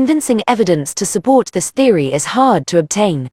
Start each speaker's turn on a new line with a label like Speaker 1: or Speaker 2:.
Speaker 1: Convincing evidence to support this theory is hard to obtain.